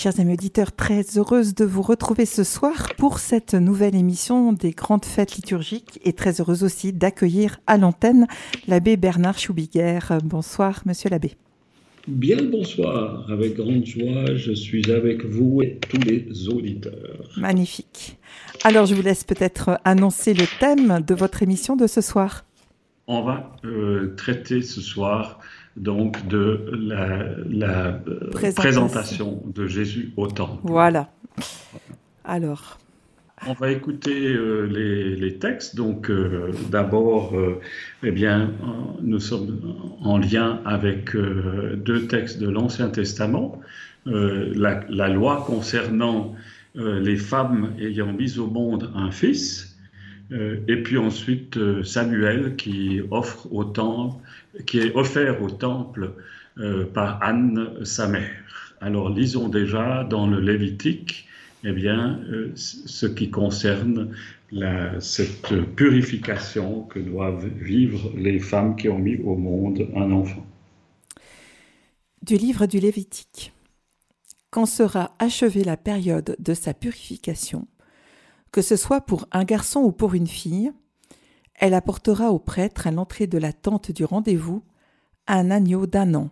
Chers amis auditeurs, très heureuse de vous retrouver ce soir pour cette nouvelle émission des grandes fêtes liturgiques et très heureuse aussi d'accueillir à l'antenne l'abbé Bernard Choubiguer. Bonsoir, monsieur l'abbé. Bien le bonsoir, avec grande joie, je suis avec vous et tous les auditeurs. Magnifique. Alors je vous laisse peut-être annoncer le thème de votre émission de ce soir. On va euh, traiter ce soir donc de la, euh, présentation. de Jésus au temple. Voilà. Alors. On va écouter euh, les, textes. Donc, euh, d'abord, eh bien, nous sommes en lien avec deux textes de l'Ancien Testament. La, la, loi concernant les femmes ayant mis au monde un fils, et puis ensuite Samuel qui offre au temple qui est offert au temple euh, par Anne, sa mère. Alors lisons déjà dans le Lévitique eh bien, euh, ce qui concerne cette purification que doivent vivre les femmes qui ont mis au monde un enfant. Du livre du Lévitique. Quand sera achevée la période de sa purification, que ce soit pour un garçon ou pour une fille, elle apportera au prêtre à l'entrée de la tente du rendez-vous un agneau d'un an,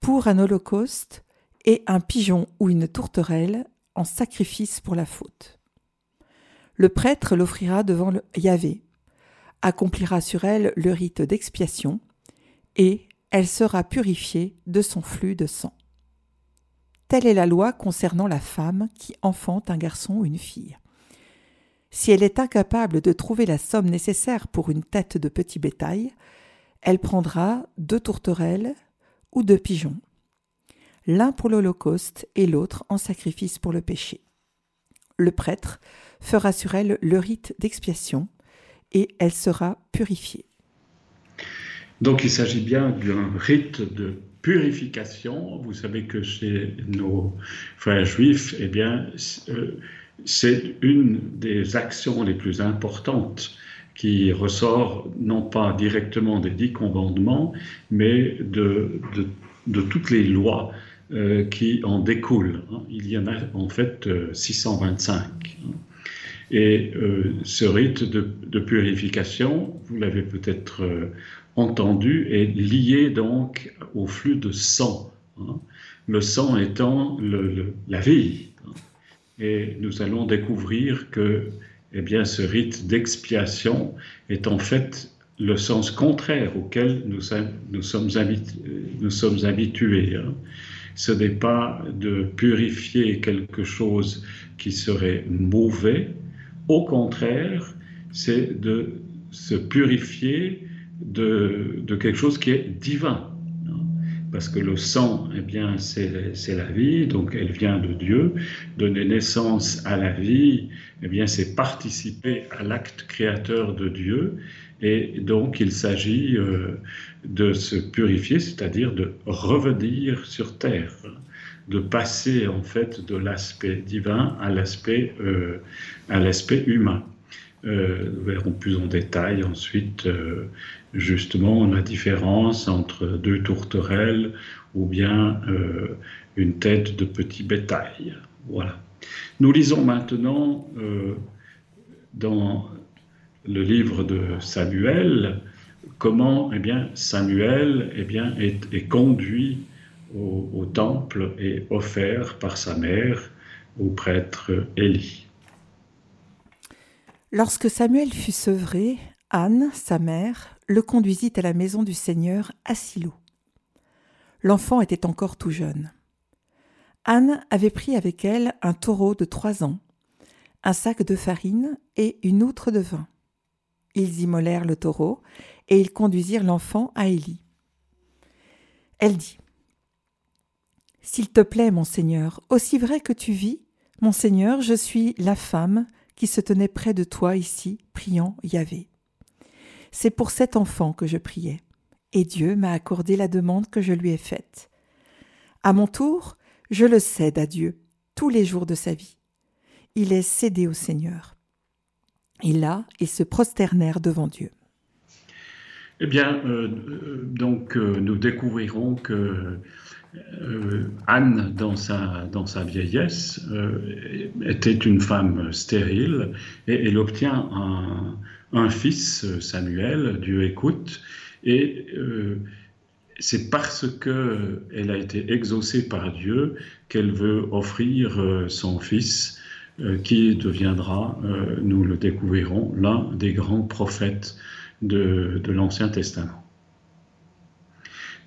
pour un holocauste et un pigeon ou une tourterelle en sacrifice pour la faute. Le prêtre l'offrira devant Yahvé, accomplira sur elle le rite d'expiation, et elle sera purifiée de son flux de sang. Telle est la loi concernant la femme qui enfante un garçon ou une fille. Si elle est incapable de trouver la somme nécessaire pour une tête de petit bétail, elle prendra deux tourterelles ou deux pigeons, l'un pour l'Holocauste et l'autre en sacrifice pour le péché. Le prêtre fera sur elle le rite d'expiation et elle sera purifiée. Donc il s'agit bien d'un rite de purification. Vous savez que chez nos frères juifs, eh bien, euh, c'est une des actions les plus importantes qui ressort non pas directement des dix commandements, mais de, toutes les lois euh, qui en découlent. Hein. Il y en a en fait 625. Euh, Et euh, ce rite de, purification, vous l'avez peut-être entendu, est lié donc au flux de sang. Hein. Le sang étant la vie. Et nous allons découvrir que eh bien, ce rite d'expiation est en fait le sens contraire auquel nous, sommes, habitués. Hein. Ce n'est pas de purifier quelque chose qui serait mauvais, au contraire, c'est de se purifier de quelque chose qui est divin parce que le sang, eh bien, c'est la vie, donc elle vient de Dieu. Donner naissance à la vie, eh bien, c'est participer à l'acte créateur de Dieu. Et donc, il s'agit euh, de se purifier, c'est-à-dire de revenir sur terre, de passer en fait de l'aspect divin à l'aspect euh, humain. Euh, nous verrons plus en détail ensuite justement la différence entre deux tourterelles ou bien euh, une tête de petit bétail. Voilà. Nous lisons maintenant dans le livre de Samuel comment eh bien, Samuel eh est, conduit au, au, temple et offert par sa mère au prêtre Élie. Lorsque Samuel fut sevré, Anne, sa mère, le conduisit à la maison du Seigneur à Silo. L'enfant était encore tout jeune. Anne avait pris avec elle un taureau de trois ans, un sac de farine et une outre de vin. Ils immolèrent le taureau et ils conduisirent l'enfant à Élie. Elle dit S'il te plaît, mon Seigneur, aussi vrai que tu vis, mon Seigneur, je suis la femme qui se tenait près de toi ici, priant Yahvé. C'est pour cet enfant que je priais, et Dieu m'a accordé la demande que je lui ai faite. À mon tour, je le cède à Dieu tous les jours de sa vie. Il est cédé au Seigneur. Et là, ils se prosternèrent devant Dieu. Eh bien, euh, donc, euh, nous découvrirons que euh, Anne, dans sa, dans sa vieillesse, était une femme stérile et elle obtient un, un fils, Samuel, Dieu écoute, et c'est parce qu'elle a été exaucée par Dieu qu'elle veut offrir son fils euh, qui deviendra, euh, nous le découvrirons, l'un des grands prophètes de, l'Ancien Testament.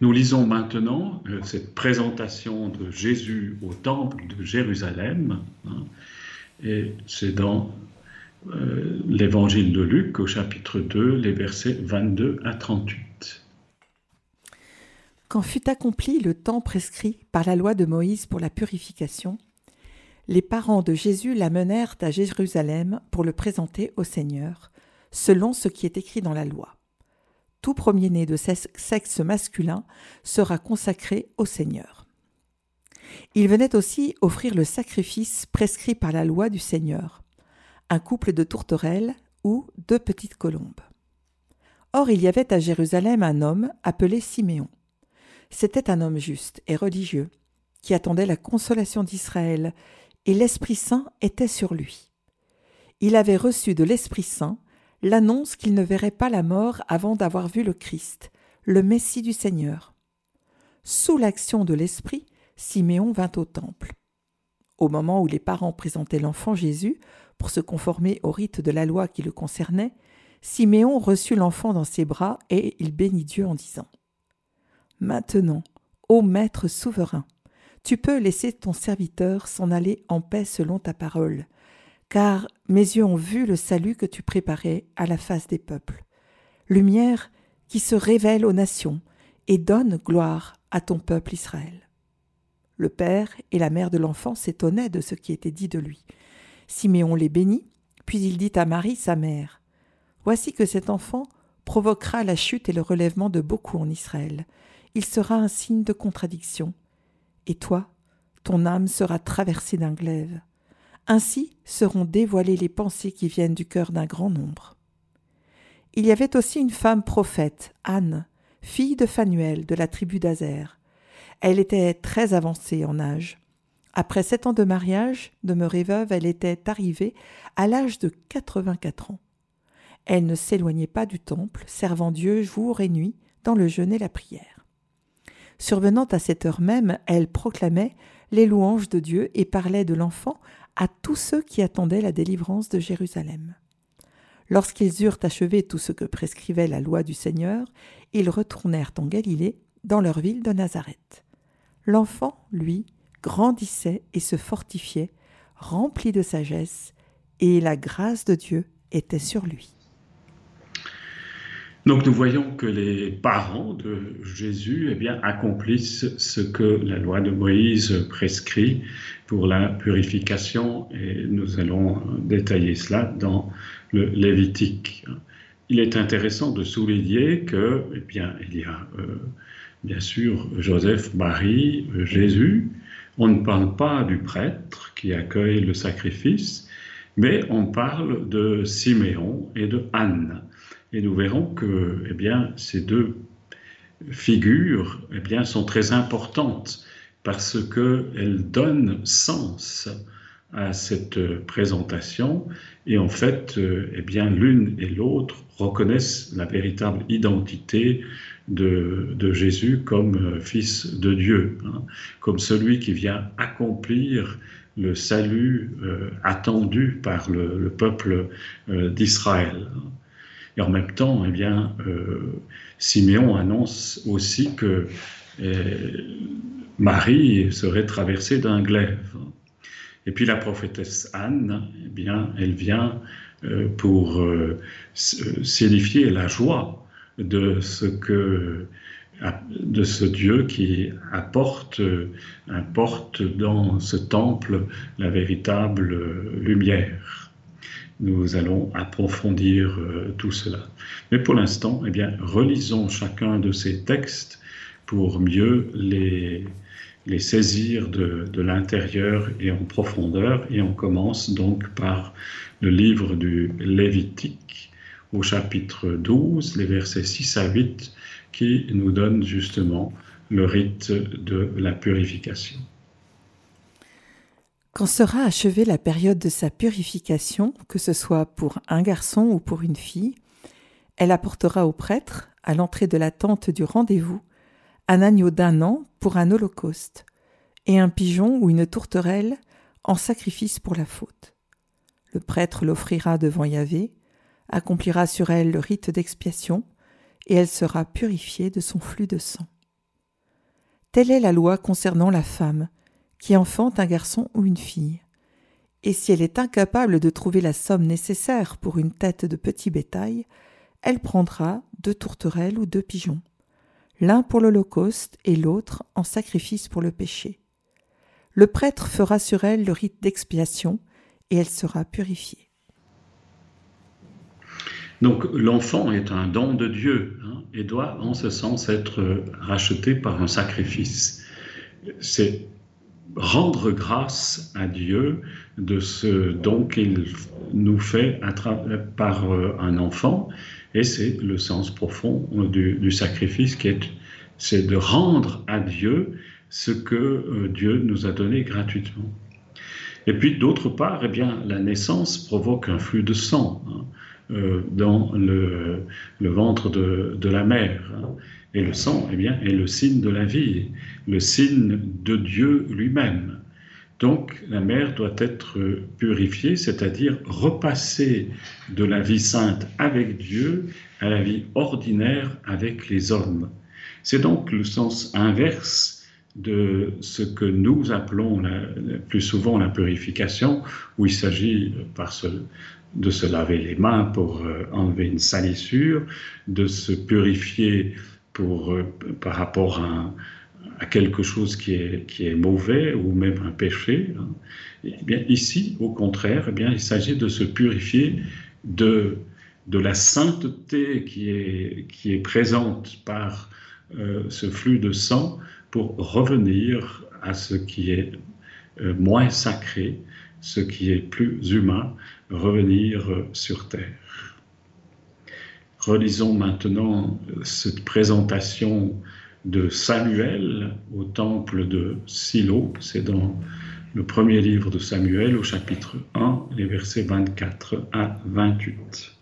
Nous lisons maintenant euh, cette présentation de Jésus au temple de Jérusalem, hein, et c'est dans l'évangile de Luc au chapitre 2, les versets 22 à 38. Quand fut accompli le temps prescrit par la loi de Moïse pour la purification, les parents de Jésus l'amenèrent à Jérusalem pour le présenter au Seigneur, selon ce qui est écrit dans la loi. Tout premier-né de sexe masculin sera consacré au Seigneur. Il venait aussi offrir le sacrifice prescrit par la loi du Seigneur, un couple de tourterelles ou deux petites colombes. Or il y avait à Jérusalem un homme appelé Siméon. C'était un homme juste et religieux, qui attendait la consolation d'Israël et l'Esprit Saint était sur lui. Il avait reçu de l'Esprit Saint l'annonce qu'il ne verrait pas la mort avant d'avoir vu le Christ, le Messie du Seigneur. Sous l'action de l'Esprit, Siméon vint au temple. Au moment où les parents présentaient l'enfant Jésus pour se conformer au rite de la loi qui le concernait, Siméon reçut l'enfant dans ses bras et il bénit Dieu en disant Maintenant, ô Maître souverain, tu peux laisser ton serviteur s'en aller en paix selon ta parole, car mes yeux ont vu le salut que tu préparais à la face des peuples, lumière qui se révèle aux nations et donne gloire à ton peuple Israël. Le père et la mère de l'enfant s'étonnaient de ce qui était dit de lui. Siméon les bénit, puis il dit à Marie, sa mère, Voici que cet enfant provoquera la chute et le relèvement de beaucoup en Israël. Il sera un signe de contradiction et toi, ton âme sera traversée d'un glaive. Ainsi seront dévoilées les pensées qui viennent du cœur d'un grand nombre. Il y avait aussi une femme prophète, Anne, fille de Phanuel de la tribu d'Azer. Elle était très avancée en âge. Après sept ans de mariage, demeurée veuve, elle était arrivée à l'âge de quatre-vingt-quatre ans. Elle ne s'éloignait pas du temple, servant Dieu jour et nuit dans le jeûne et la prière. Survenant à cette heure même, elle proclamait les louanges de Dieu et parlait de l'enfant à tous ceux qui attendaient la délivrance de Jérusalem. Lorsqu'ils eurent achevé tout ce que prescrivait la loi du Seigneur, ils retournèrent en Galilée, dans leur ville de Nazareth. L'enfant, lui, grandissait et se fortifiait, rempli de sagesse, et la grâce de Dieu était sur lui. Donc nous voyons que les parents de Jésus eh bien, accomplissent ce que la loi de Moïse prescrit pour la purification et nous allons détailler cela dans le Lévitique. Il est intéressant de souligner que, eh bien, il y a euh, bien sûr Joseph, Marie, Jésus. On ne parle pas du prêtre qui accueille le sacrifice, mais on parle de Siméon et de Anne. Et nous verrons que eh bien, ces deux figures eh bien, sont très importantes parce qu'elles donnent sens à cette présentation et en fait, eh bien, l'une et l'autre reconnaissent la véritable identité de, Jésus comme fils de Dieu, hein, comme celui qui vient accomplir le salut euh, attendu par le, le peuple euh, d'Israël. Et en même temps, eh bien, euh, Siméon annonce aussi que euh, Marie serait traversée d'un glaive. Et puis la prophétesse Anne, eh bien, elle vient euh, pour signifier la joie de ce que de ce Dieu qui apporte, apporte dans ce temple la véritable lumière nous allons approfondir euh, tout cela. Mais pour l'instant, eh bien, relisons chacun de ces textes pour mieux les, les saisir de, de l'intérieur et en profondeur. Et on commence donc par le livre du Lévitique au chapitre 12, les versets 6 à 8, qui nous donne justement le rite de la purification. Quand sera achevée la période de sa purification, que ce soit pour un garçon ou pour une fille, elle apportera au prêtre, à l'entrée de la tente du rendez-vous, un agneau d'un an pour un holocauste, et un pigeon ou une tourterelle en sacrifice pour la faute. Le prêtre l'offrira devant Yahvé, accomplira sur elle le rite d'expiation, et elle sera purifiée de son flux de sang. Telle est la loi concernant la femme, qui enfante un garçon ou une fille. Et si elle est incapable de trouver la somme nécessaire pour une tête de petit bétail, elle prendra deux tourterelles ou deux pigeons, l'un pour l'Holocauste et l'autre en sacrifice pour le péché. Le prêtre fera sur elle le rite d'expiation et elle sera purifiée. Donc l'enfant est un don de Dieu hein, et doit en ce sens être racheté par un sacrifice. C'est rendre grâce à Dieu de ce don qu'il nous fait par euh, un enfant. Et c'est le sens profond du, sacrifice qui est, c'est de rendre à Dieu ce que euh, Dieu nous a donné gratuitement. Et puis d'autre part, eh bien, la naissance provoque un flux de sang hein, euh, dans le, ventre de, la mère. Hein. Et le sang, eh bien, est le signe de la vie, le signe de Dieu lui-même. Donc la mère doit être purifiée, c'est-à-dire repasser de la vie sainte avec Dieu à la vie ordinaire avec les hommes. C'est donc le sens inverse de ce que nous appelons plus souvent la purification, où il s'agit de se laver les mains pour euh, enlever une salissure, de se purifier pour, euh, par rapport à, quelque chose qui est, qui est mauvais ou même un péché. Hein. Eh bien, ici, au contraire, eh bien, il s'agit de se purifier de, de la sainteté qui est, qui est présente par euh, ce flux de sang pour revenir à ce qui est moins sacré, ce qui est plus humain, revenir sur terre. Relisons maintenant cette présentation de Samuel au temple de Silo. C'est dans le premier livre de Samuel au chapitre 1, les versets 24 à 28.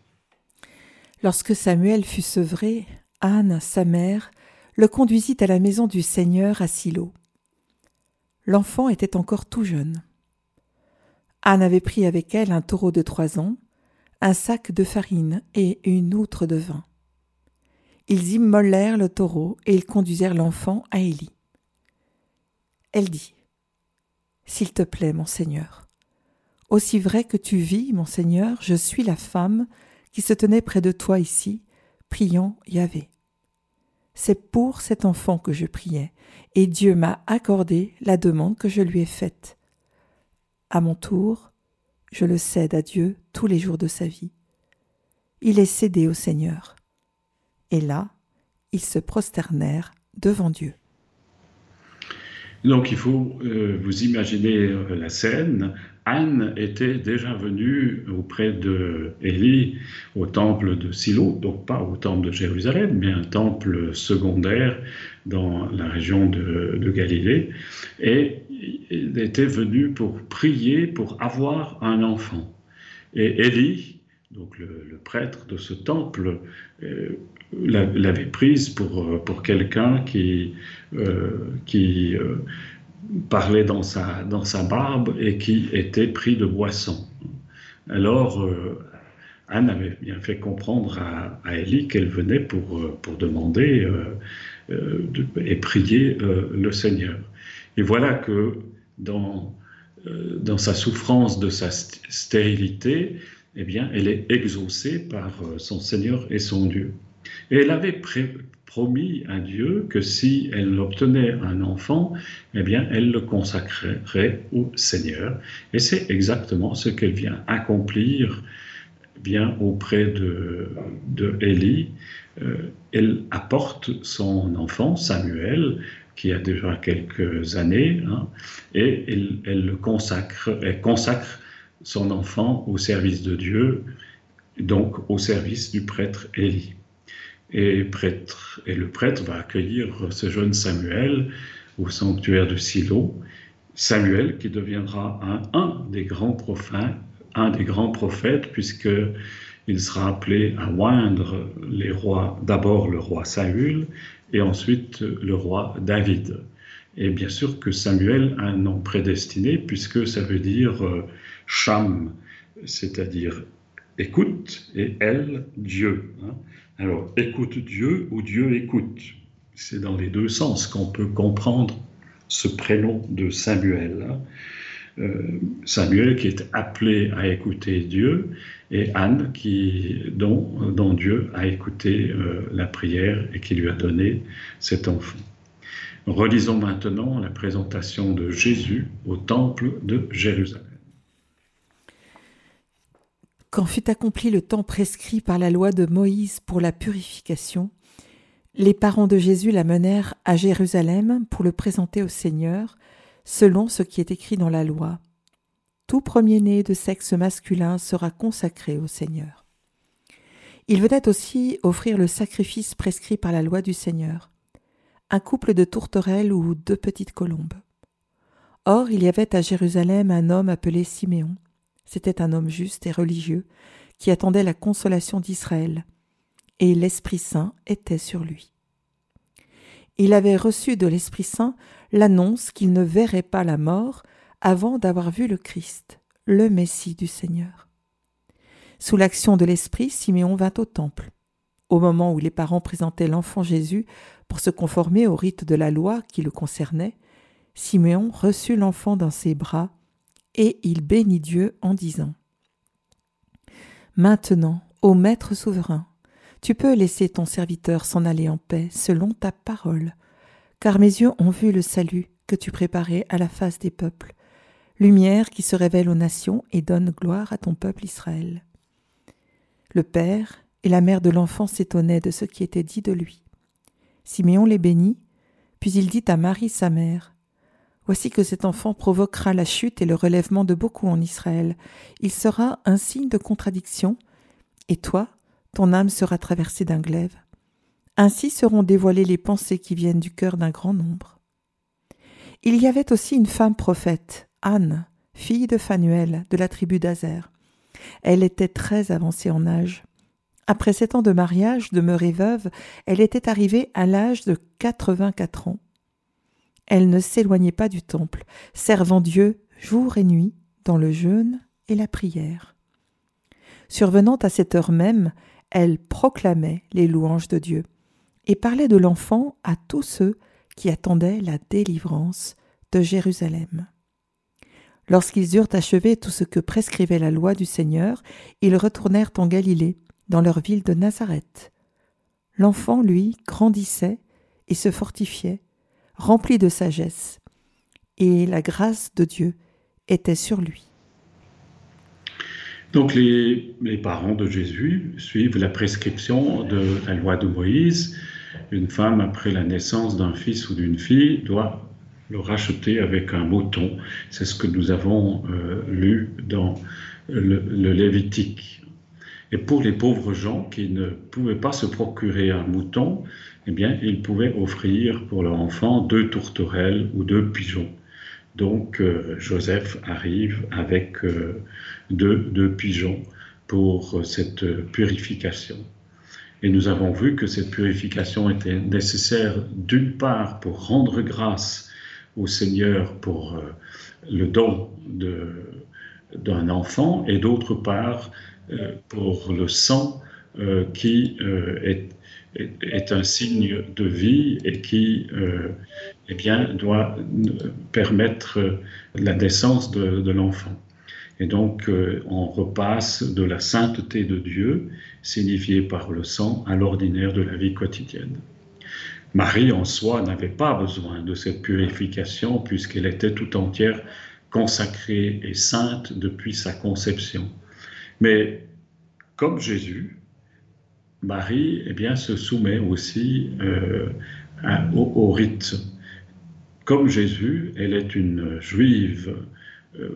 Lorsque Samuel fut sevré, Anne, sa mère, le conduisit à la maison du Seigneur à Silo. L'enfant était encore tout jeune. Anne avait pris avec elle un taureau de trois ans, un sac de farine et une outre de vin. Ils immolèrent le taureau et ils conduisirent l'enfant à Élie. Elle dit S'il te plaît, mon Seigneur, aussi vrai que tu vis, mon Seigneur, je suis la femme qui se tenait près de toi ici, priant Yahvé. C'est pour cet enfant que je priais, et Dieu m'a accordé la demande que je lui ai faite. À mon tour, je le cède à Dieu tous les jours de sa vie. Il est cédé au Seigneur. Et là, ils se prosternèrent devant Dieu. Donc il faut euh, vous imaginer euh, la scène. Anne était déjà venue auprès de Élie au temple de Silo, donc pas au temple de Jérusalem, mais un temple secondaire dans la région de, de Galilée. Et était venu pour prier, pour avoir un enfant. Et Élie, donc le, prêtre de ce temple, euh, l'avait prise pour, pour quelqu'un qui, euh, qui euh, parlait dans sa, dans sa barbe et qui était pris de boisson. Alors, Anne avait bien fait comprendre à, à Élie qu'elle venait pour, pour demander et prier le Seigneur. Et voilà que dans, euh, dans sa souffrance de sa stérilité, eh bien, elle est exaucée par euh, son Seigneur et son Dieu. Et elle avait promis à Dieu que si elle obtenait un enfant, eh bien, elle le consacrerait au Seigneur. Et c'est exactement ce qu'elle vient accomplir bien auprès de, de. Euh, elle apporte son enfant, Samuel, qui a déjà quelques années, hein, et elle, le consacre, son enfant au service de Dieu, donc au service du prêtre Élie. et, le prêtre va accueillir ce jeune Samuel au sanctuaire de Silo. Samuel qui deviendra un, des grands prophètes, un puisque il sera appelé à oindre les rois, d'abord le roi Saül et ensuite le roi David. Et bien sûr que Samuel a un nom prédestiné puisque ça veut dire euh, Cham, c'est-à-dire écoute, et elle, Dieu. Hein. Alors, écoute Dieu ou Dieu écoute. C'est dans les deux sens qu'on peut comprendre ce prénom de Samuel. Euh, Samuel qui est appelé à écouter Dieu et Anne qui, dont, dont Dieu a écouté euh, la prière et qui lui a donné cet enfant. Relisons maintenant la présentation de Jésus au temple de Jérusalem. Quand fut accompli le temps prescrit par la loi de Moïse pour la purification, les parents de Jésus l'amenèrent à Jérusalem pour le présenter au Seigneur, selon ce qui est écrit dans la loi. Tout premier-né de sexe masculin sera consacré au Seigneur. Il venait aussi offrir le sacrifice prescrit par la loi du Seigneur, un couple de tourterelles ou deux petites colombes. Or, il y avait à Jérusalem un homme appelé Siméon. C'était un homme juste et religieux qui attendait la consolation d'Israël, et l'Esprit Saint était sur lui. Il avait reçu de l'Esprit Saint l'annonce qu'il ne verrait pas la mort avant d'avoir vu le Christ, le Messie du Seigneur. Sous l'action de l'Esprit, Siméon vint au temple. Au moment où les parents présentaient l'enfant Jésus pour se conformer au rite de la loi qui le concernait, Siméon reçut l'enfant dans ses bras et il bénit Dieu en disant Maintenant, ô Maître souverain, tu peux laisser ton serviteur s'en aller en paix selon ta parole, car mes yeux ont vu le salut que tu préparais à la face des peuples, lumière qui se révèle aux nations et donne gloire à ton peuple Israël. Le père et la mère de l'enfant s'étonnaient de ce qui était dit de lui. Siméon les bénit, puis il dit à Marie sa mère, Voici que cet enfant provoquera la chute et le relèvement de beaucoup en Israël. Il sera un signe de contradiction, et toi, ton âme sera traversée d'un glaive. Ainsi seront dévoilées les pensées qui viennent du cœur d'un grand nombre. Il y avait aussi une femme prophète, Anne, fille de Phanuel, de la tribu d'Azer. Elle était très avancée en âge. Après sept ans de mariage, demeurée veuve, elle était arrivée à l'âge de quatre-vingt-quatre ans. Elle ne s'éloignait pas du temple, servant Dieu jour et nuit dans le jeûne et la prière. Survenant à cette heure même, elle proclamait les louanges de Dieu et parlait de l'enfant à tous ceux qui attendaient la délivrance de Jérusalem. Lorsqu'ils eurent achevé tout ce que prescrivait la loi du Seigneur, ils retournèrent en Galilée, dans leur ville de Nazareth. L'enfant, lui, grandissait et se fortifiait, rempli de sagesse, et la grâce de Dieu était sur lui. Donc les, parents de Jésus suivent la prescription de la loi de Moïse. Une femme, après la naissance d'un fils ou d'une fille, doit le racheter avec un mouton. C'est ce que nous avons euh, lu dans le, Lévitique. Et pour les pauvres gens qui ne pouvaient pas se procurer un mouton, eh bien, ils pouvaient offrir pour leur enfant deux tourterelles ou deux pigeons. Donc, euh, Joseph arrive avec euh, deux, deux, pigeons pour cette purification. Et nous avons vu que cette purification était nécessaire d'une part pour rendre grâce au Seigneur pour euh, le don d'un enfant et d'autre part euh, pour le sang euh, qui est, un signe de vie et qui eh doit permettre la naissance de l'enfant. Et donc, on repasse de la sainteté de Dieu, signifiée par le sang, à l'ordinaire de la vie quotidienne. Marie en soi n'avait pas besoin de cette purification puisqu'elle était tout entière consacrée et sainte depuis sa conception. Mais comme Jésus, Marie eh bien, se soumet aussi euh, au, rite. Comme Jésus, elle est une juive euh,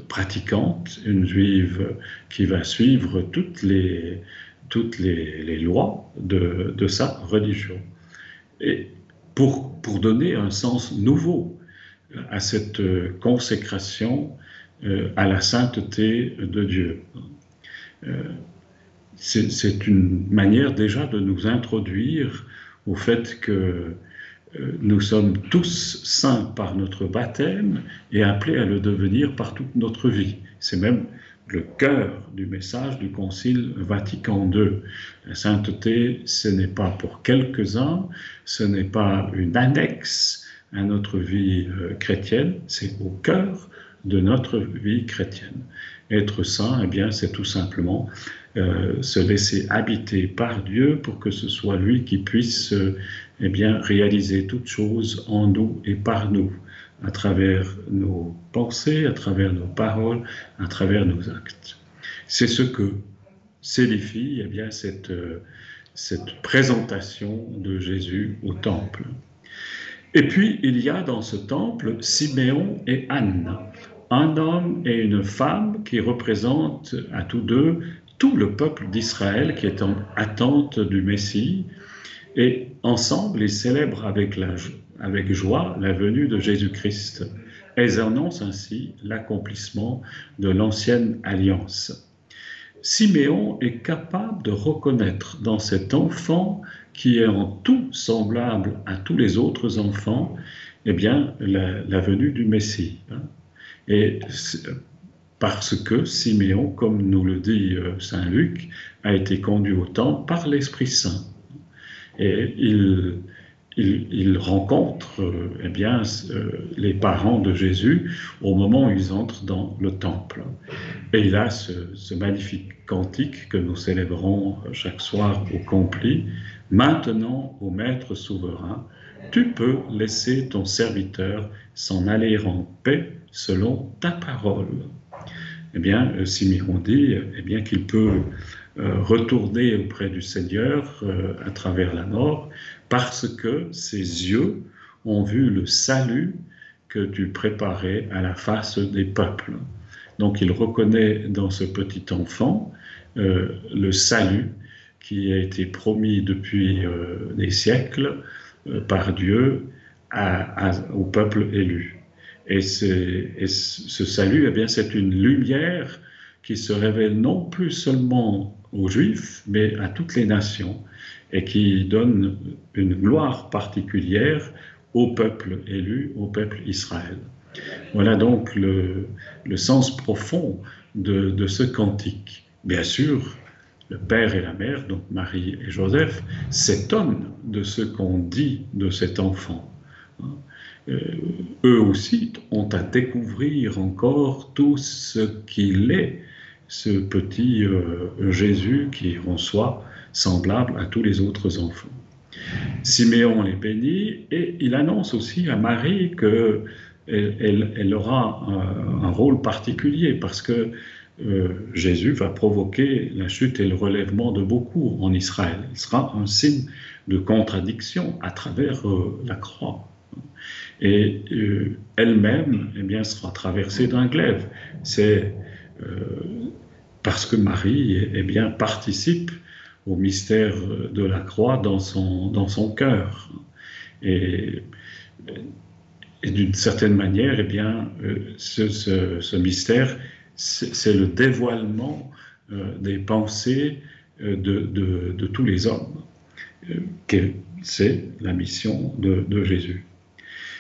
pratiquante, une juive qui va suivre toutes les, toutes les, lois de, sa religion. Et pour, pour donner un sens nouveau à cette consécration euh, à la sainteté de Dieu. Euh, c'est une manière déjà de nous introduire au fait que euh, nous sommes tous saints par notre baptême et appelés à le devenir par toute notre vie. C'est même le cœur du message du Concile Vatican II. La sainteté, ce n'est pas pour quelques-uns, ce n'est pas une annexe à notre vie euh, chrétienne, c'est au cœur de notre vie chrétienne. Être saint, eh bien, c'est tout simplement euh, se laisser habiter par Dieu pour que ce soit lui qui puisse euh, eh bien, réaliser toutes choses en nous et par nous, à travers nos pensées, à travers nos paroles, à travers nos actes. C'est ce que signifie eh bien, cette, euh, cette présentation de Jésus au temple. Et puis, il y a dans ce temple Siméon et Anne, un homme et une femme qui représentent à tous deux tout le peuple d'Israël qui est en attente du Messie. Et ensemble, ils célèbrent avec, joie la venue de Jésus-Christ. Elles annoncent ainsi l'accomplissement de l'ancienne alliance. Siméon est capable de reconnaître dans cet enfant qui est en tout semblable à tous les autres enfants, eh bien, la, venue du Messie. Hein. Et parce que Siméon, comme nous le dit euh, Saint Luc, a été conduit au temple par l'Esprit Saint. Et il, rencontre euh, eh bien, euh, les parents de Jésus au moment où ils entrent dans le temple. Et il a ce, magnifique cantique que nous célébrons chaque soir au compli. Maintenant, ô Maître souverain, tu peux laisser ton serviteur s'en aller en paix selon ta parole. Eh bien, euh, Simeon dit eh bien, qu'il peut retourner auprès du Seigneur euh, à travers la mort parce que ses yeux ont vu le salut que tu préparais à la face des peuples. Donc il reconnaît dans ce petit enfant le salut qui a été promis depuis euh, des siècles euh, par Dieu au peuple élu. Et, ce salut, eh bien, c'est une lumière qui se révèle non plus seulement aux Juifs, mais à toutes les nations, et qui donne une gloire particulière au peuple élu, au peuple Israël. Voilà donc le, sens profond de, ce cantique. Bien sûr, le père et la mère, donc Marie et Joseph, s'étonnent de ce qu'on dit de cet enfant. Euh, eux aussi ont à découvrir encore tout ce qu'il est, ce petit euh, Jésus qui en soit semblable à tous les autres enfants. Siméon les bénit et il annonce aussi à Marie qu'elle elle, aura un, rôle particulier parce que euh, Jésus va provoquer la chute et le relèvement de beaucoup en Israël. Il sera un signe de contradiction à travers euh, la croix. Et elle-même, eh bien, sera traversée d'un glaive. C'est parce que Marie, eh bien, participe au mystère de la croix dans son, dans son cœur. Et, d'une certaine manière, eh bien, ce, ce mystère c'est le dévoilement euh, des pensées euh, de, tous les hommes. Euh, c'est la mission de, Jésus.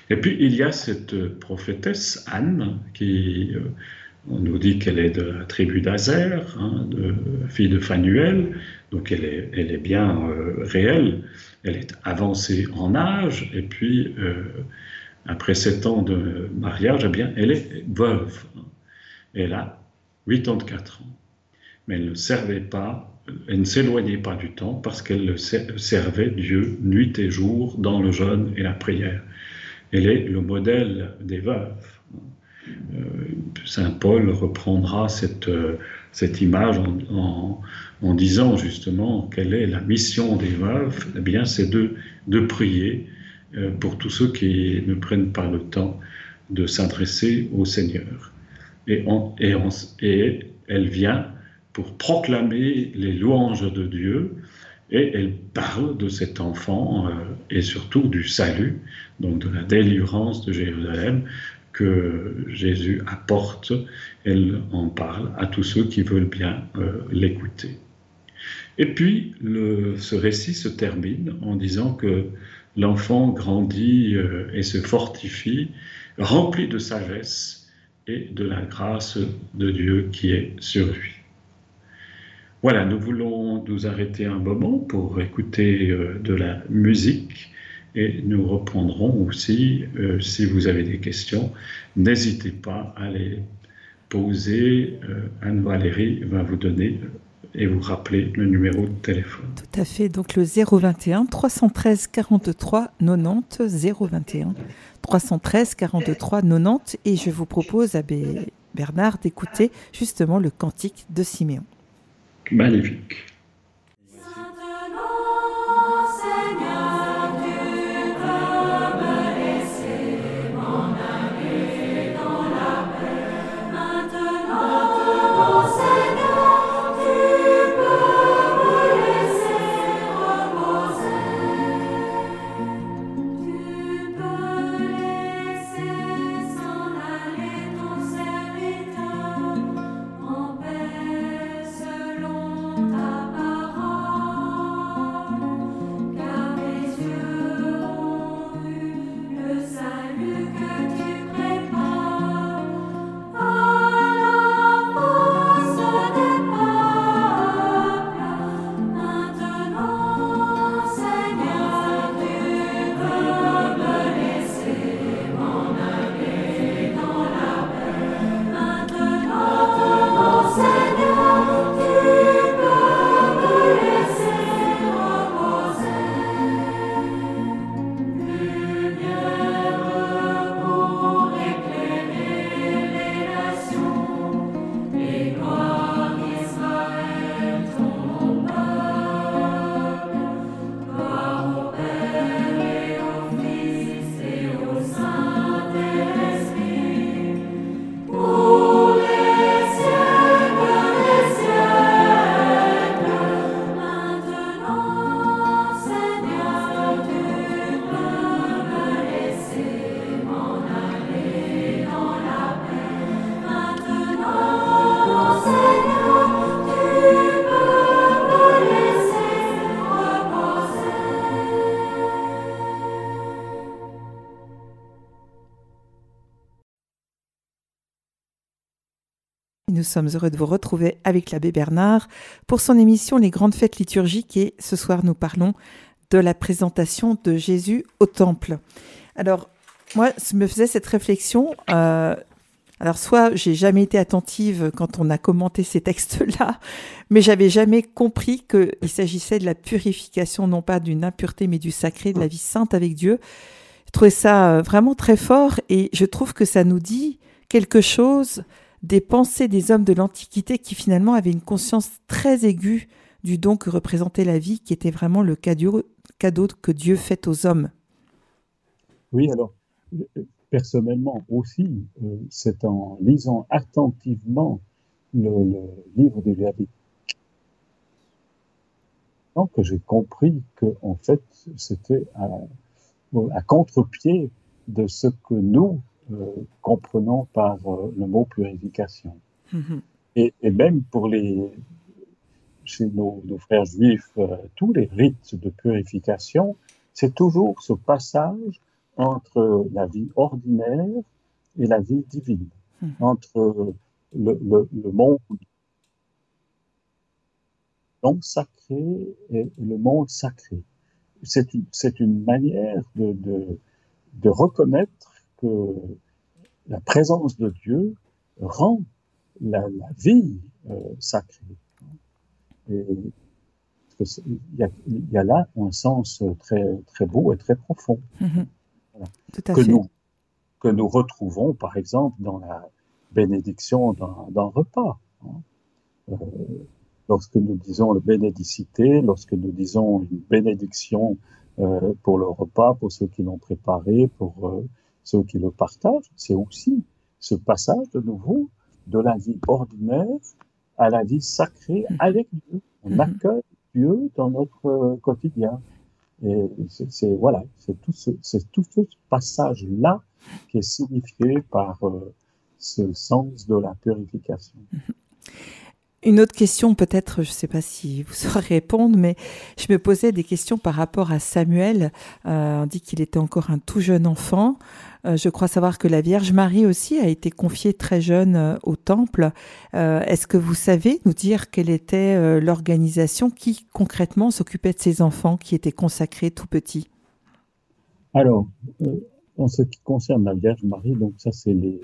Et puis il y a cette prophétesse Anne qui, on nous dit qu'elle est de la tribu d'Azer, hein, fille de Phanuel, donc elle est, elle est bien réelle, elle est avancée en âge, et puis après sept ans de mariage, eh bien, elle est veuve. Elle a 84 ans. Mais elle ne servait pas, elle ne s'éloignait pas du temps parce qu'elle servait Dieu nuit et jour dans le jeûne et la prière. Elle est le modèle des veuves. Euh, Saint Paul reprendra cette, cette image en, disant justement quelle est la mission des veuves. Eh bien, c'est de, de prier euh, pour tous ceux qui ne prennent pas le temps de s'adresser au Seigneur et, et, elle vient pour proclamer les louanges de Dieu et elle parle de cet enfant euh, et surtout du salut, donc de la délivrance de Jérusalem que Jésus apporte. Elle en parle à tous ceux qui veulent bien euh, l'écouter. Et puis, ce récit se termine en disant que l'enfant grandit euh, et se fortifie, rempli de sagesse et de la grâce de Dieu qui est sur lui. Voilà, nous voulons nous arrêter un moment pour écouter euh, de la musique et nous reprendrons aussi, euh, si vous avez des questions, n'hésitez pas à les poser. Euh, Anne-Valérie va vous donner et vous rappeler le numéro de téléphone. Tout à fait, donc le 021 313 43 90 021 313 43 90 et je vous propose à Bernard d'écouter justement le cantique de Siméon magnifique. Sommes heureux de vous retrouver avec l'abbé Bernard pour son émission Les grandes fêtes liturgiques et ce soir nous parlons de la présentation de Jésus au temple. Alors moi, je me faisais cette réflexion. Euh, alors soit j'ai jamais été attentive quand on a commenté ces textes-là, mais j'avais jamais compris qu'il s'agissait de la purification non pas d'une impureté mais du sacré, de la vie sainte avec Dieu. Je trouvais ça euh, vraiment très fort et je trouve que ça nous dit quelque chose des pensées des hommes de l'Antiquité qui finalement avaient une conscience très aiguë du don que représentait la vie, qui était vraiment le cadeau, que Dieu fait aux hommes. Oui, alors, personnellement aussi, euh, c'est en lisant attentivement le, livre de Lévitique que j'ai compris que, en fait, c'était à contre-pied de ce que nous, euh, comprenant par euh, le mot purification. Mhm. Et, même pour les, chez nos, frères juifs, euh, tous les rites de purification, c'est toujours ce passage entre la vie ordinaire et la vie divine, mhm. entre le, le, monde non sacré et le monde sacré. C'est une, une manière de, de, de reconnaître que la présence de Dieu rend la, vie euh, sacrée. Et il y, a, il y, a, là un sens très, très beau et très profond. Mm-hmm. que, fait. Nous, que nous retrouvons, par exemple, dans la bénédiction d'un repas. Hein. Euh, lorsque nous disons le bénédicité, lorsque nous disons une bénédiction euh, pour le repas, pour ceux qui l'ont préparé, pour euh, ceux qui le partagent, c'est aussi ce passage de nouveau de la vie ordinaire à la vie sacrée mhm. avec Dieu. On mhm. accueille Dieu dans notre quotidien. Et c'est voilà, c'est tout ce, c'est tout ce passage-là qui est signifié par euh, ce sens de la purification. Une autre question, peut-être, je ne sais pas si vous saurez répondre, mais je me posais des questions par rapport à Samuel. Euh, on dit qu'il était encore un tout jeune enfant. Euh, je crois savoir que la Vierge Marie aussi a été confiée très jeune euh, au Temple. Est-ce que vous savez nous dire quelle était l'organisation qui concrètement s'occupait de ces enfants qui étaient consacrés tout petits? Alors, en ce qui concerne la Vierge Marie, donc ça c'est les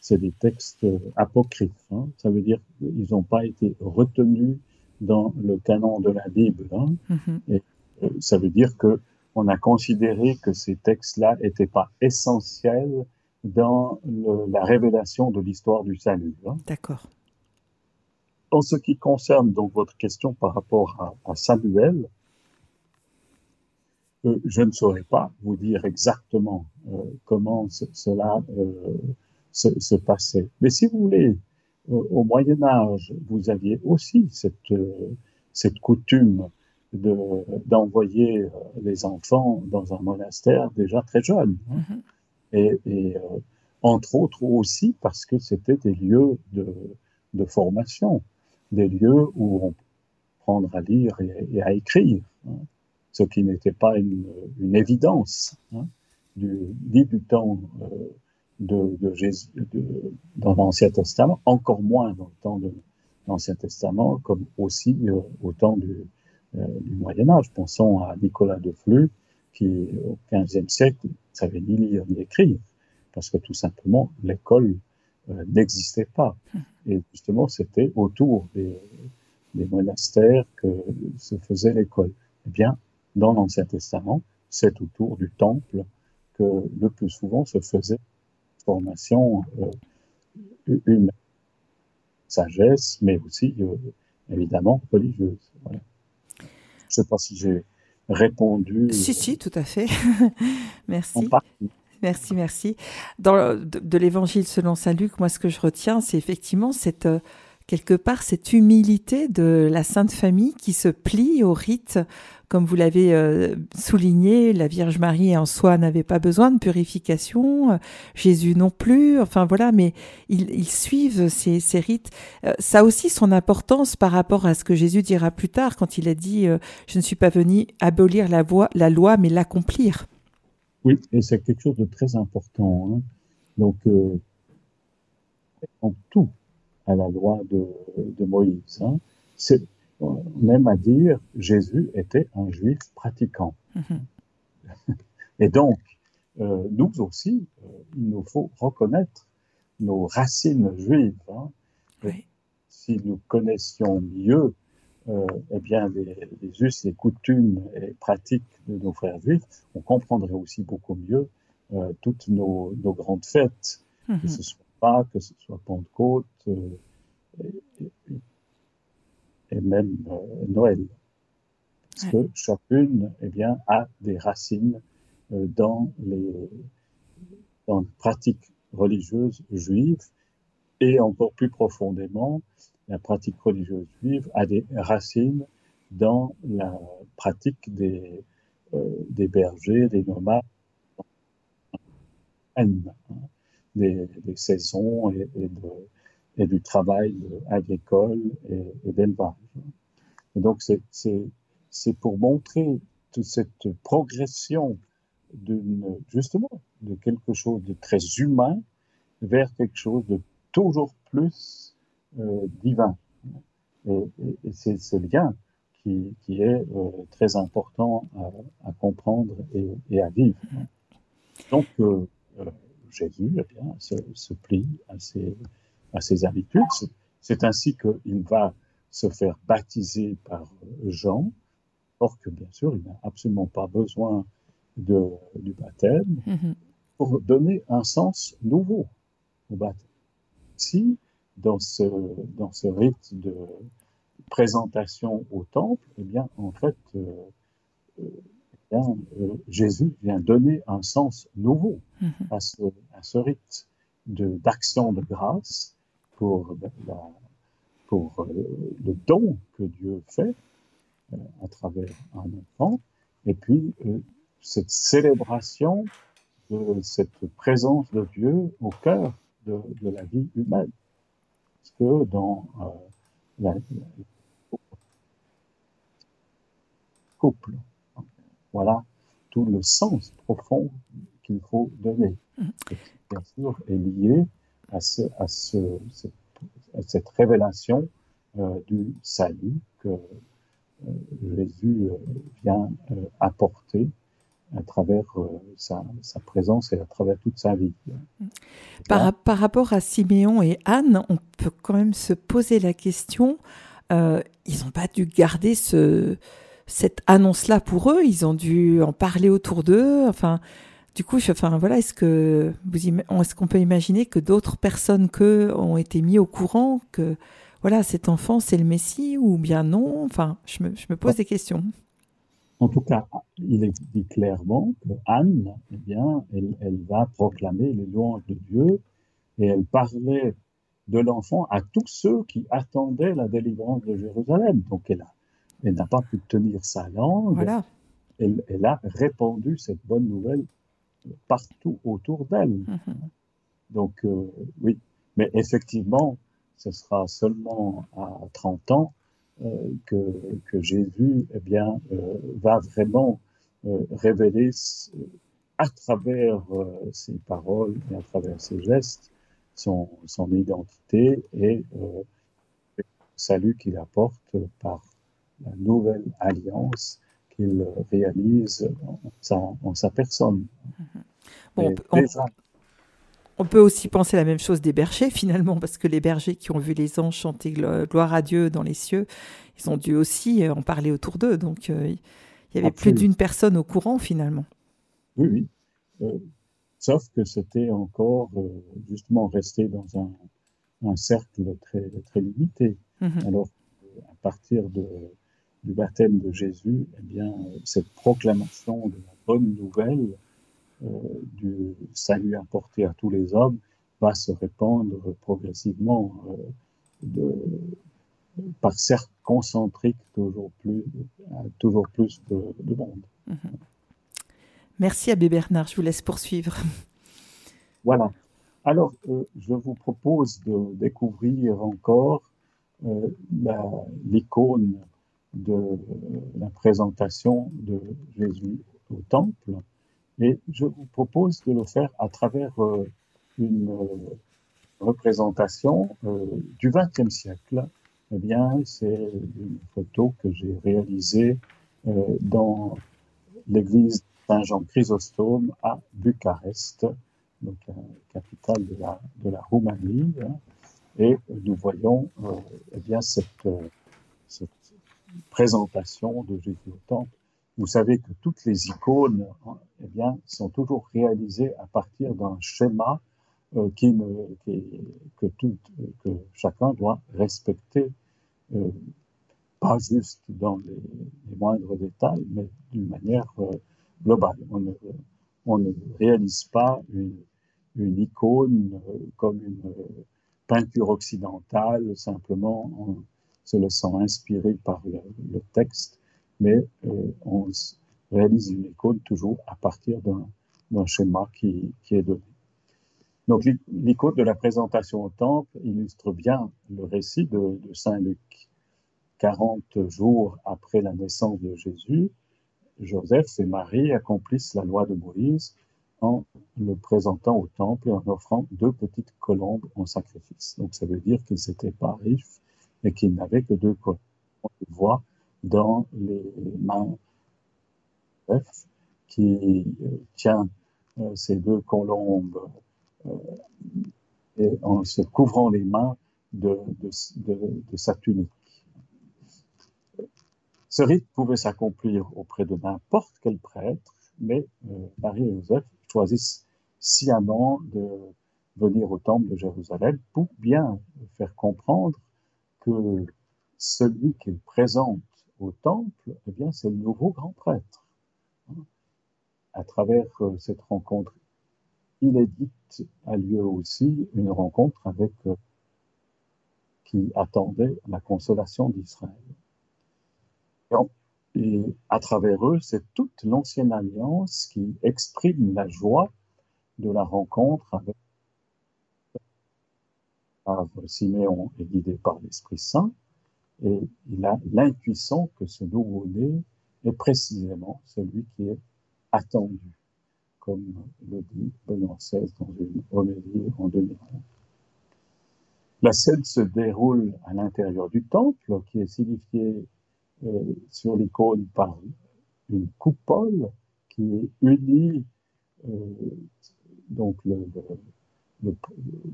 c'est des textes apocryphes. Hein. Ça veut dire qu'ils n'ont pas été retenus dans le canon de la Bible. Hein. Mm-hmm. Et euh, ça veut dire que on a considéré que ces textes-là n'étaient pas essentiels dans la révélation de l'histoire du salut. Hein. D'accord. En ce qui concerne donc votre question par rapport à, Samuel, euh, je ne saurais pas vous dire exactement euh, comment cela se, passait. Mais si vous voulez, au, Moyen Âge, vous aviez aussi cette, cette coutume d'envoyer euh, les enfants dans un monastère déjà très jeunes. Hein. Mm-hmm. Et, et euh, entre autres aussi parce que c'était des lieux de, de, formation, des lieux où on prendre à lire et, à écrire, hein. ce qui n'était pas une, une évidence, hein, du, ni du temps euh, de, de Jésus de, dans l'Ancien Testament, encore moins dans le temps de l'Ancien Testament, comme aussi euh, au temps du, du, Moyen Âge. Pensons à Nicolas de Flux, qui au XVe siècle savait ni lire ni écrire, parce que tout simplement l'école euh, n'existait pas. Et justement, c'était autour des, des monastères que se faisait l'école. Eh bien, dans l'Ancien Testament, c'est autour du temple que le plus souvent se faisait formation euh, une sagesse, mais aussi euh, évidemment religieuse. Je ne sais pas si j'ai répondu. Si, si, tout à fait. merci. Merci, merci. Dans, de, l'évangile selon saint Luc, moi, ce que je retiens, c'est effectivement cette, euh, quelque part, cette humilité de la Sainte Famille qui se plie au rite comme vous l'avez euh, souligné, la Vierge Marie en soi n'avait pas besoin de purification, euh, Jésus non plus, enfin voilà, mais ils, suivent ces, rites. Euh, ça a aussi son importance par rapport à ce que Jésus dira plus tard quand il a dit Je ne suis pas venu abolir la, la loi, mais l'accomplir. Oui, et c'est quelque chose de très important. Hein. Donc, en tout à la loi de, Moïse. Hein. C'est on aime à dire Jésus était un juif pratiquant. Mhm. Et donc, euh, nous aussi, euh, il nous faut reconnaître nos racines juives. Hein. Si nous connaissions mieux euh, eh bien, les, les, us, les coutumes et pratiques de nos frères juifs, on comprendrait aussi beaucoup mieux euh, toutes nos, nos, grandes fêtes, que ce soit Pâques, que ce soit Pentecôte, et même euh, Noël. Parce que chacune eh bien, a des racines euh, dans, les, dans les pratiques religieuses juives et encore plus profondément, la pratique religieuse juive a des racines dans la pratique des, euh, des bergers, des nomades, des, saisons et, et et du travail agricole et, d'élevage. donc, c'est pour montrer toute cette progression justement, de quelque chose de très humain vers quelque chose de toujours plus euh, divin. Et, c'est ce lien qui, est euh, très important à, comprendre et, et, à vivre. Donc, euh Jésus eh bien, se, se plie à ces, à ses habitudes. C'est ainsi qu'il va se faire baptiser par Jean, or que bien sûr, il n'a absolument pas besoin de, du baptême mm-hmm. pour donner un sens nouveau au baptême. Si dans ce, dans ce rite de présentation au temple, eh bien, en fait, euh, bien, euh, Jésus vient donner un sens nouveau mm-hmm. à, ce, à ce rite d'action de, grâce pour la, pour le don que Dieu fait à travers un enfant, et puis cette célébration de cette présence de Dieu au cœur de, la vie humaine. Parce que dans la, couple, voilà tout le sens profond qu'il faut donner. Et qui, bien sûr, est lié à, ce, à, ce, cette révélation euh, du salut que euh, Jésus euh, vient apporter à travers sa, sa, présence et à travers toute sa vie. Mmh. Par, par, rapport à Siméon et Anne, on peut quand même se poser la question, ils n'ont pas dû garder ce, cette annonce-là pour eux, ils ont dû en parler autour d'eux. Enfin, du coup, enfin voilà, est-ce que vous est-ce qu'on peut imaginer que d'autres personnes qu'eux ont été mis au courant que voilà cet enfant c'est le Messie ou bien non? Enfin, je me, pose des questions. En tout cas, il est dit clairement que Anne, eh bien, elle, elle va proclamer les louanges de Dieu et elle parlait de l'enfant à tous ceux qui attendaient la délivrance de Jérusalem. Donc elle a elle n'a pas pu tenir sa langue. Voilà. Elle, elle, a répandu cette bonne nouvelle partout autour d'elle. Mhm. Donc, euh, oui, mais effectivement, ce sera seulement à 30 ans euh, que, que, Jésus eh bien, euh, va vraiment révéler à travers ses paroles et à travers ses gestes son, son identité et le salut qu'il apporte par la nouvelle alliance qu'il réalise en sa, personne. on, peut, aussi penser la même chose des bergers finalement, parce que les bergers qui ont vu les anges chanter gloire à Dieu dans les cieux, ils ont dû aussi euh, en parler autour d'eux. Donc euh, il y avait plus d'une personne au courant finalement. Oui, oui. Euh, sauf que c'était encore justement resté dans un, cercle très, très limité. Mhm. Alors, à partir de, du baptême de Jésus, eh bien, cette proclamation de la bonne nouvelle euh, du salut apporté à tous les hommes va se répandre progressivement euh, de, par cercles concentriques toujours plus, à toujours plus de, monde. Mhm. Merci Abbé Bernard, je vous laisse poursuivre. Voilà. Alors, euh, je vous propose de découvrir encore l'icône de la présentation de Jésus au temple. Et je vous propose de le faire à travers euh, une euh, représentation euh, du XXe siècle. Eh bien, c'est une photo que j'ai réalisée dans l'église Saint-Jean Chrysostome à Bucarest, donc la capitale de la, Roumanie. Et nous voyons eh bien cette, cette présentation de Jésus au. Vous savez que toutes les icônes, eh bien, sont toujours réalisées à partir d'un schéma euh, qui que, tout, que chacun doit respecter, euh, pas juste dans les, moindres détails, mais d'une manière euh, globale. On ne, on ne, réalise pas une, une icône comme une peinture occidentale, simplement en, se laissant inspirer par le, texte, mais euh, on réalise une icône toujours à partir d'un schéma qui, qui, est donné. Donc l'icône de la présentation au temple illustre bien le récit de, de Saint Luc. 40 jours après la naissance de Jésus, Joseph et Marie accomplissent la loi de Moïse en le présentant au temple et en offrant deux petites colombes en sacrifice. Donc ça veut dire qu'ils n'étaient pas riches, et qu'il n'avait que deux colombes. On le voit dans les mains qui euh, tient euh, ces deux colombes euh, et en se couvrant les mains de, sa tunique. Ce rite pouvait s'accomplir auprès de n'importe quel prêtre, mais Marie et Joseph choisissent sciemment de venir au temple de Jérusalem pour bien faire comprendre que celui qu'il présente au temple, eh c'est le nouveau grand prêtre. À travers euh, cette rencontre inédite a lieu aussi une rencontre avec euh, qui attendaient la consolation d'Israël. Et à travers eux, c'est toute l'ancienne alliance qui exprime la joie de la rencontre avec Siméon est guidé par l'Esprit Saint et il a l'intuition que ce nouveau-né est précisément celui qui est attendu, comme le dit Benoît XVI dans une homélie en 2011. La scène se déroule à l'intérieur du temple, qui est signifié euh, sur l'icône par une coupole qui unit euh, donc le,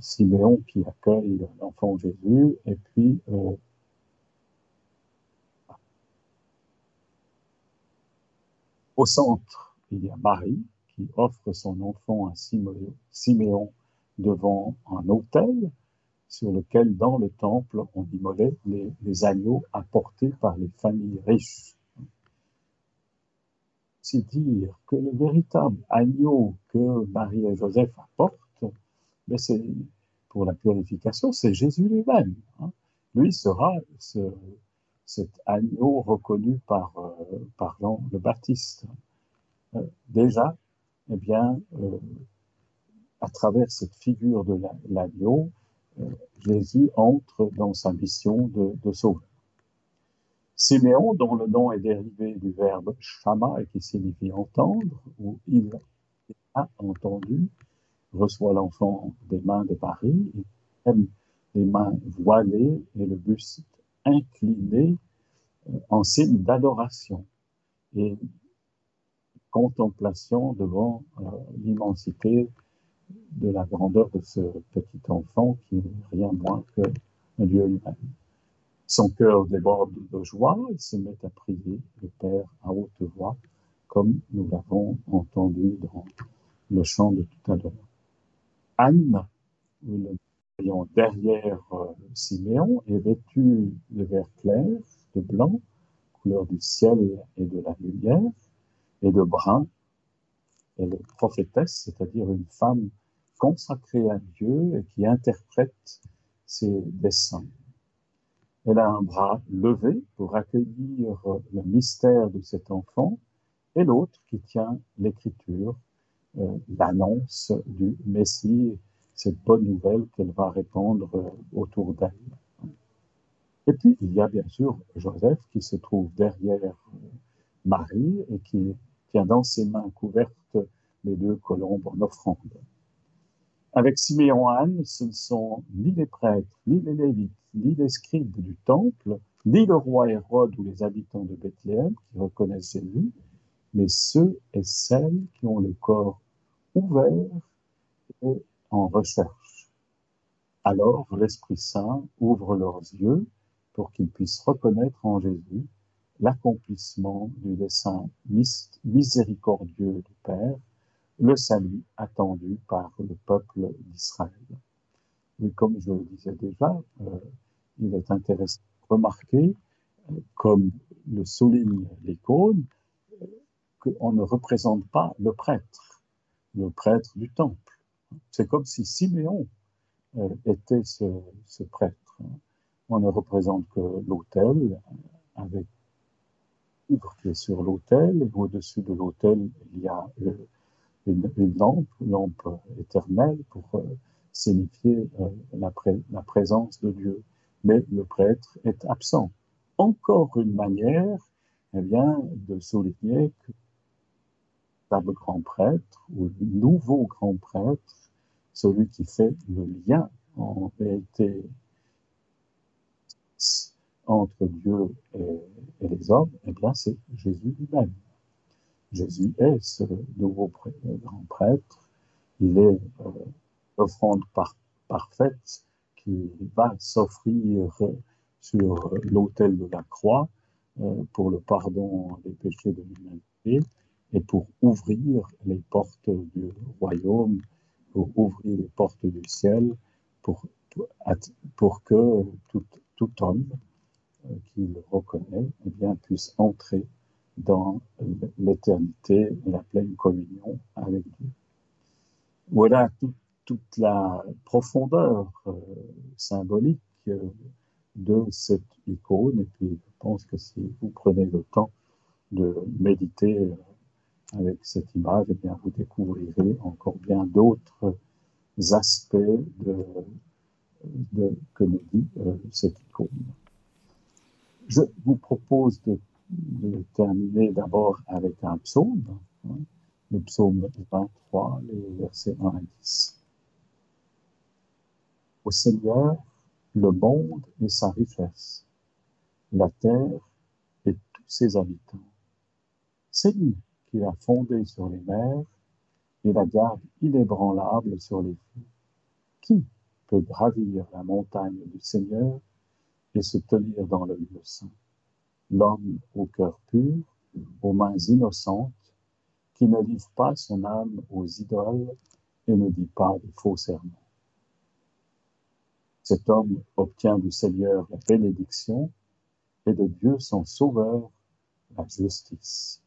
Siméon qui accueille l'enfant Jésus et puis euh, au centre il y a Marie qui offre son enfant à Siméon devant un autel sur lequel, dans le temple, on immolait les, agneaux apportés par les familles riches. C'est dire que le véritable agneau que Marie et Joseph apportent, mais c'est pour la purification, c'est Jésus lui-même. Hein. Lui sera cet agneau reconnu par, euh, par Jean le Baptiste. Euh, déjà, eh bien, euh, à travers cette figure de l'agneau, Jésus entre dans sa mission de, de sauveur. Siméon, dont le nom est dérivé du verbe shama et qui signifie entendre, ou il a entendu, reçoit l'enfant des mains de Paris, il les mains voilées et le buste incliné euh, en signe d'adoration et contemplation devant euh, l'immensité de la grandeur de ce petit enfant qui n'est rien moins que Dieu lui-même. Son cœur déborde de joie, il se met à prier le Père à haute voix, comme nous l'avons entendu dans le chant de tout à l'heure. Anne, le voyons derrière euh, Siméon, est vêtue de vert clair, de blanc, couleur du ciel et de la lumière, et de brun, elle est prophétesse, c'est-à-dire une femme consacrée à Dieu et qui interprète ses desseins. Elle a un bras levé pour accueillir le mystère de cet enfant et l'autre qui tient l'écriture, l'annonce du Messie, cette bonne nouvelle qu'elle va répandre euh, autour d'elle. Et puis, il y a bien sûr Joseph qui se trouve derrière euh, Marie et qui tient dans ses mains couvertes les deux colombes en offrande. Avec Siméon Anne, ce ne sont ni les prêtres, ni les lévites, ni les scribes du temple, ni le roi Hérode ou les habitants de Bethléem qui reconnaissent Jésus, mais ceux et celles qui ont le corps ouvert et en recherche. Alors l'Esprit Saint ouvre leurs yeux pour qu'ils puissent reconnaître en Jésus l'accomplissement du dessein miséricordieux du Père, le salut attendu par le peuple d'Israël. Mais comme je le disais déjà, euh, il est intéressant de remarquer, euh, comme le souligne l'icône, euh, qu'on ne représente pas le prêtre, le prêtre du temple. C'est comme si Siméon était ce, prêtre. On ne représente que l'autel avec qui est sur l'autel, et au-dessus de l'autel, il y a une, une, lampe, lampe éternelle, pour euh, signifier euh, la, la, présence de Dieu. Mais le prêtre est absent. Encore une manière eh bien, de souligner que le grand prêtre, ou le nouveau grand prêtre, celui qui fait le lien en vérité entre Dieu et, les hommes, eh bien, c'est Jésus lui-même. Jésus est ce nouveau grand prêtre. Il est euh, l'offrande parfaite qui va s'offrir sur l'autel de la croix euh, pour le pardon des péchés de l'humanité et pour ouvrir les portes du royaume, pour ouvrir les portes du ciel, pour, que tout, homme qu'il reconnaît, eh puisse entrer dans l'éternité la pleine communion avec Dieu. Voilà toute la profondeur euh, symbolique euh, de cette icône. Et puis, je pense que si vous prenez le temps de méditer euh, avec cette image, eh bien, vous découvrirez encore bien d'autres aspects de, de, que nous dit euh, cette icône. Je vous propose de, terminer d'abord avec un psaume, hein, le psaume 23, les versets 1 à 10. Au Seigneur, le monde et sa richesse, la terre et tous ses habitants. C'est lui qui l'a fondé sur les mers et la garde inébranlable sur les flots. Qui peut gravir la montagne du Seigneur et se tenir dans le lieu saint? L'homme au cœur pur, aux mains innocentes, qui ne livre pas son âme aux idoles et ne dit pas de faux serments. Cet homme obtient du Seigneur la bénédiction et de Dieu son Sauveur la justice.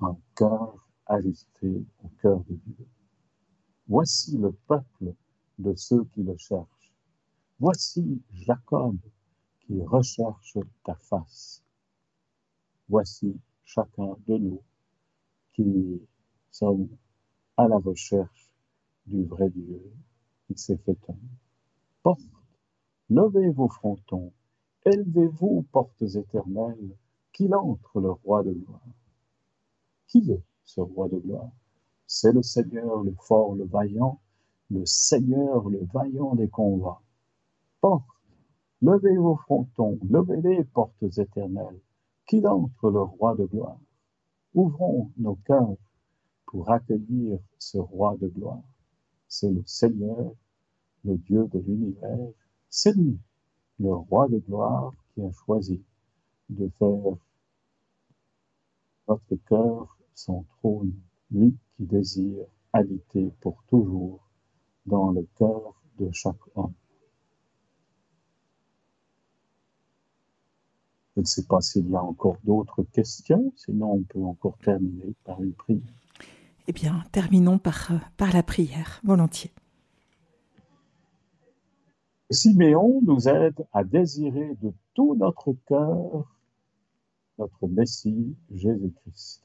Un cœur ajusté au cœur de Dieu. Voici le peuple de ceux qui le cherchent. Voici Jacob qui recherche ta face. Voici chacun de nous qui sommes à la recherche du vrai Dieu qui s'est fait homme. Porte, levez vos frontons, élevez-vous, portes éternelles, qu'il entre le roi de gloire. Qui est ce roi de gloire? C'est le Seigneur, le fort, le vaillant, le Seigneur, le vaillant des combats. Porte, levez vos frontons, levez-les, portes éternelles, qu'il entre le roi de gloire? Ouvrons nos cœurs pour accueillir ce roi de gloire. C'est le Seigneur, le Dieu de l'univers. C'est lui, le roi de gloire, qui a choisi de faire notre cœur son trône, lui qui désire habiter pour toujours dans le cœur de chaque homme. Je ne sais pas s'il y a encore d'autres questions, sinon on peut encore terminer par une prière. Eh bien, terminons par, euh, par la prière, volontiers. Siméon nous aide à désirer de tout notre cœur notre Messie Jésus-Christ,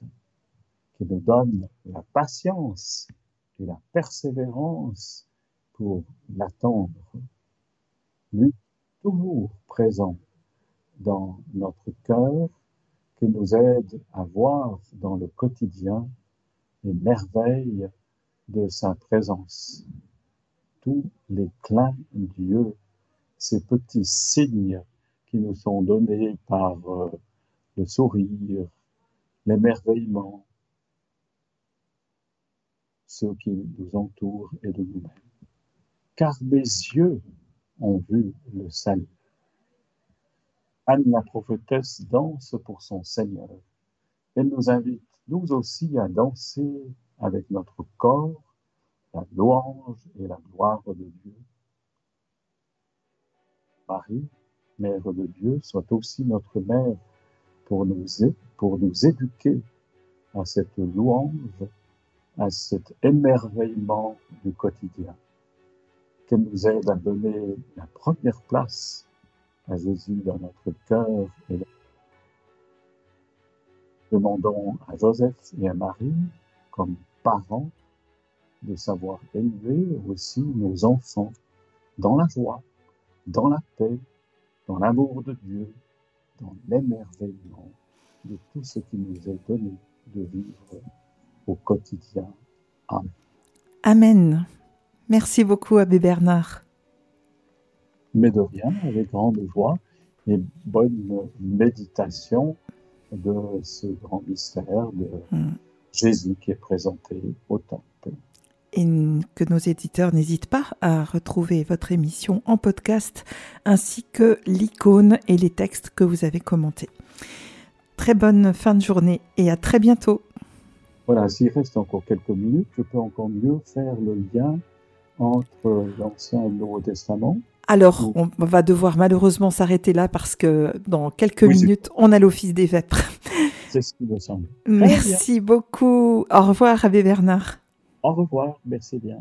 qui nous donne la patience et la persévérance pour l'attendre, lui toujours présent dans notre cœur, qui nous aide à voir dans le quotidien les merveilles de sa présence. Tous les clins Dieu, ces petits signes qui nous sont donnés par euh, le sourire, l'émerveillement, ceux qui nous entourent et de nous-mêmes. Car mes yeux ont vu le salut. Anne la prophétesse danse pour son Seigneur. Elle nous invite, nous aussi, à danser avec notre corps la louange et la gloire de Dieu. Marie, Mère de Dieu, soit aussi notre Mère pour nous, pour nous éduquer à cette louange, à cet émerveillement du quotidien, qu'elle nous aide à donner la première place à Jésus dans notre cœur. Et demandons à Joseph et à Marie, comme parents, de savoir élever aussi nos enfants dans la joie, dans la paix, dans l'amour de Dieu, dans l'émerveillement de tout ce qui nous est donné de vivre au quotidien. Amen. Amen. Merci beaucoup, Abbé Bernard. Mais de rien, avec grande joie et bonne méditation de ce grand mystère de hmm. Jésus qui est présenté au temple et que nos éditeurs n'hésitent pas à retrouver votre émission en podcast ainsi que l'icône et les textes que vous avez commentés. Très bonne fin de journée et à très bientôt. Voilà, s'il reste encore quelques minutes, je peux encore mieux faire le lien entre l'Ancien et le Nouveau Testament. Alors, on va devoir malheureusement s'arrêter là parce que dans quelques minutes, on a l'office des vêpres. C'est ce qui me semble. Merci beaucoup. Au revoir, Abbé Bernard. Au revoir, merci bien.